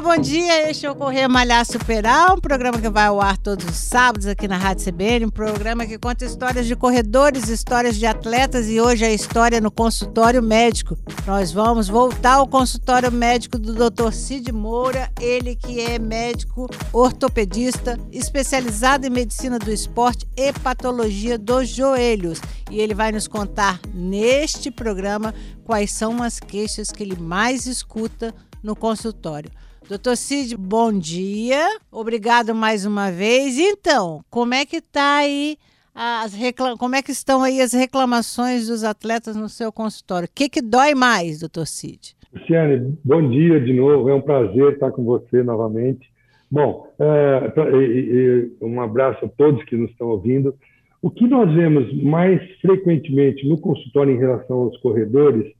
Bom dia. Este é o Correr Malhar Superar, um programa que vai ao ar todos os sábados aqui na Rádio CBN, um programa que conta histórias de corredores, histórias de atletas e hoje a história no consultório médico. Nós vamos voltar ao consultório médico do Dr. Cid Moura, ele que é médico ortopedista, especializado em medicina do esporte e patologia dos joelhos. E ele vai nos contar neste programa quais são as queixas que ele mais escuta no consultório. Doutor Cid, bom dia. Obrigado mais uma vez. Então, como é que tá aí as reclam... como é que estão aí as reclamações dos atletas no seu consultório? O que, que dói mais, doutor Cid? Luciane, bom dia de novo. É um prazer estar com você novamente. Bom, é, um abraço a todos que nos estão ouvindo. O que nós vemos mais frequentemente no consultório em relação aos corredores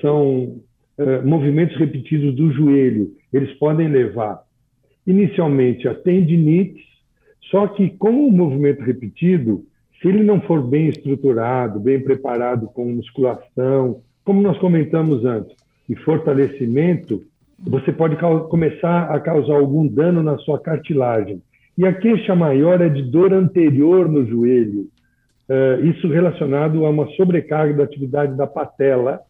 são eh, movimentos repetidos do joelho, eles podem levar inicialmente a tendinites, só que com o movimento repetido, se ele não for bem estruturado, bem preparado com musculação, como nós comentamos antes, e fortalecimento, você pode começar a causar algum dano na sua cartilagem. E a queixa maior é de dor anterior no joelho. Uh, isso relacionado a uma sobrecarga da atividade da patela,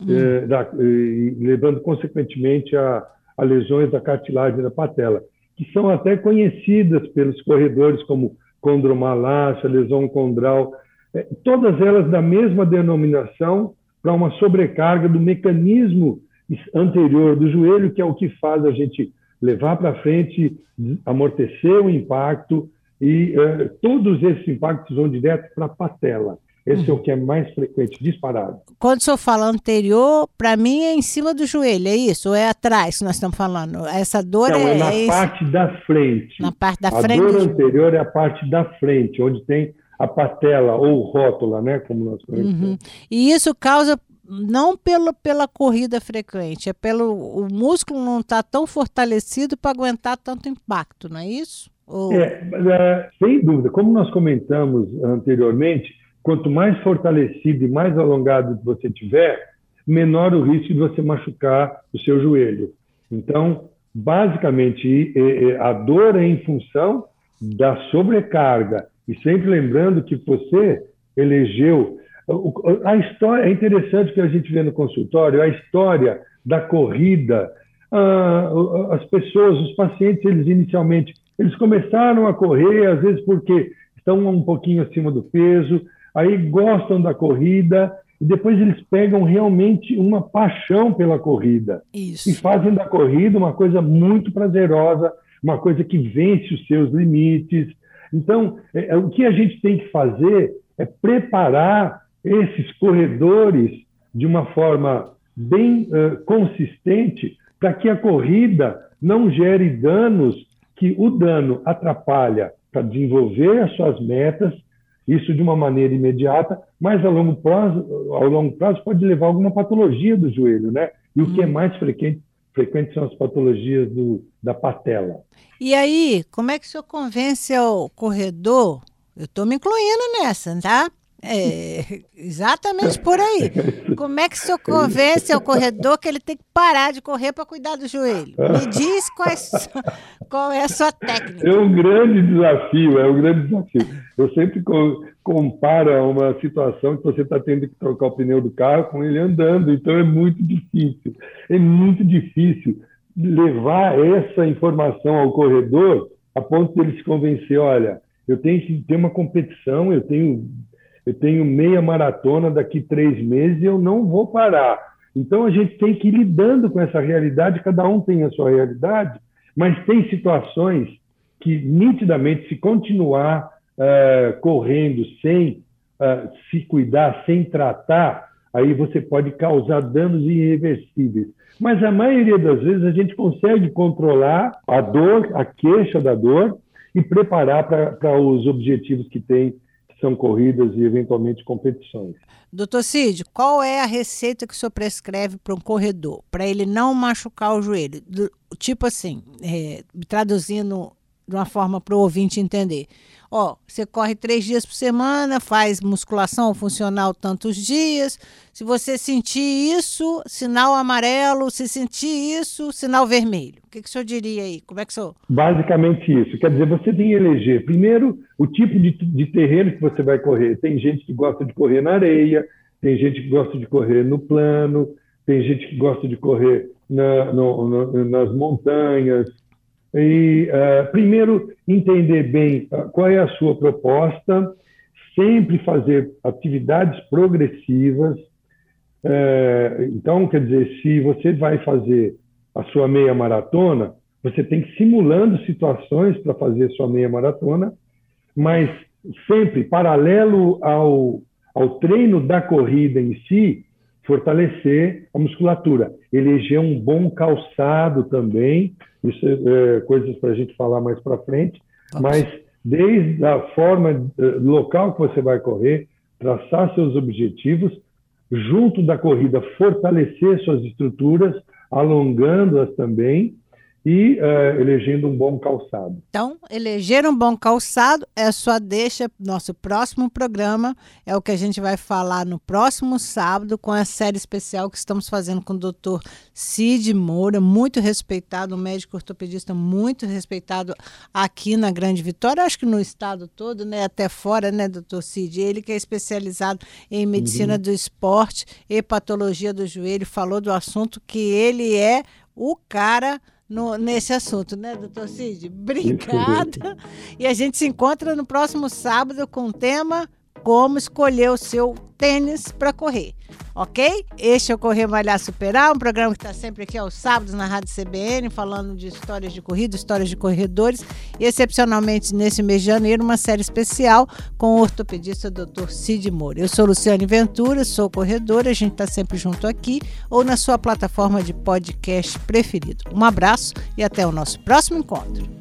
hum. é, da, e, levando consequentemente a, a lesões da cartilagem da patela, que são até conhecidas pelos corredores como condromalácia, lesão condral, é, todas elas da mesma denominação para uma sobrecarga do mecanismo anterior do joelho, que é o que faz a gente levar para frente, amortecer o impacto, e é, todos esses impactos vão direto para a patela. Esse é o que é mais frequente, disparado. Quando o senhor fala anterior, para mim é em cima do joelho, é isso? Ou é atrás que nós estamos falando? Essa dor Não, é, é na é parte esse... da frente. Na parte da a frente. A dor anterior é a parte da frente, onde tem a patela ou rótula, né? Como nós conhecemos. Uhum. E isso causa não pelo, pela corrida frequente, é pelo o músculo não estar tá tão fortalecido para aguentar tanto impacto, não é isso? Ou... É, é, sem dúvida. Como nós comentamos anteriormente, Quanto mais fortalecido e mais alongado você tiver, menor o risco de você machucar o seu joelho. Então, basicamente, a dor é em função da sobrecarga. E sempre lembrando que você elegeu. A história é interessante que a gente vê no consultório, a história da corrida. As pessoas, os pacientes, eles inicialmente eles começaram a correr, às vezes porque estão um pouquinho acima do peso, aí gostam da corrida e depois eles pegam realmente uma paixão pela corrida Isso. e fazem da corrida uma coisa muito prazerosa, uma coisa que vence os seus limites. Então, é, é, o que a gente tem que fazer é preparar esses corredores de uma forma bem uh, consistente para que a corrida não gere danos que o dano atrapalha para desenvolver as suas metas isso de uma maneira imediata, mas a longo prazo, ao longo prazo pode levar a alguma patologia do joelho, né? E o que é hum. mais frequente, frequente são as patologias do, da patela. E aí, como é que o senhor convence o corredor? Eu estou me incluindo nessa, tá? É, exatamente por aí. Como é que o senhor convence o corredor que ele tem que parar de correr para cuidar do joelho? Me diz quais, qual é a sua técnica. É um grande desafio, é um grande desafio. Eu sempre comparo uma situação que você está tendo que trocar o pneu do carro com ele andando, então é muito difícil. É muito difícil levar essa informação ao corredor a ponto de ele se convencer, olha, eu tenho que ter uma competição, eu tenho eu tenho meia maratona daqui três meses e eu não vou parar. Então a gente tem que ir lidando com essa realidade, cada um tem a sua realidade, mas tem situações que nitidamente, se continuar uh, correndo sem uh, se cuidar, sem tratar, aí você pode causar danos irreversíveis. Mas a maioria das vezes a gente consegue controlar a dor, a queixa da dor e preparar para os objetivos que tem são corridas e eventualmente competições. Doutor Cid, qual é a receita que o senhor prescreve para um corredor, para ele não machucar o joelho? Do, tipo assim, é, traduzindo de uma forma para o ouvinte entender. Ó, você corre três dias por semana, faz musculação funcional tantos dias. Se você sentir isso, sinal amarelo. Se sentir isso, sinal vermelho. O que, que o senhor diria aí? Como é que o senhor... Basicamente isso. Quer dizer, você tem que eleger, primeiro, o tipo de, de terreno que você vai correr. Tem gente que gosta de correr na areia, tem gente que gosta de correr no plano, tem gente que gosta de correr na, no, no, nas montanhas, e, uh, primeiro, entender bem uh, qual é a sua proposta, sempre fazer atividades progressivas. Uh, então, quer dizer, se você vai fazer a sua meia maratona, você tem que ir simulando situações para fazer sua meia maratona, mas sempre paralelo ao, ao treino da corrida em si, fortalecer a musculatura, eleger um bom calçado também, isso é, é coisas para a gente falar mais para frente, mas desde a forma eh, local que você vai correr, traçar seus objetivos, junto da corrida fortalecer suas estruturas, alongando-as também, e uh, elegendo um bom calçado. Então, eleger um bom calçado é sua deixa. Nosso próximo programa é o que a gente vai falar no próximo sábado com a série especial que estamos fazendo com o doutor Cid Moura, muito respeitado, um médico ortopedista muito respeitado aqui na Grande Vitória, acho que no estado todo, né, até fora, né, doutor Cid? Ele que é especializado em medicina uhum. do esporte e patologia do joelho, falou do assunto que ele é o cara no, nesse assunto, né, doutor Cid? Obrigada. E a gente se encontra no próximo sábado com o tema Como escolher o seu tênis para correr ok? Este é o Correr Malhar Superar, um programa que está sempre aqui aos sábados na Rádio CBN, falando de histórias de corrida, histórias de corredores, e excepcionalmente nesse mês de janeiro, uma série especial com o ortopedista Dr. Cid Moura. Eu sou Luciane Ventura, sou corredora, a gente está sempre junto aqui ou na sua plataforma de podcast preferido. Um abraço e até o nosso próximo encontro.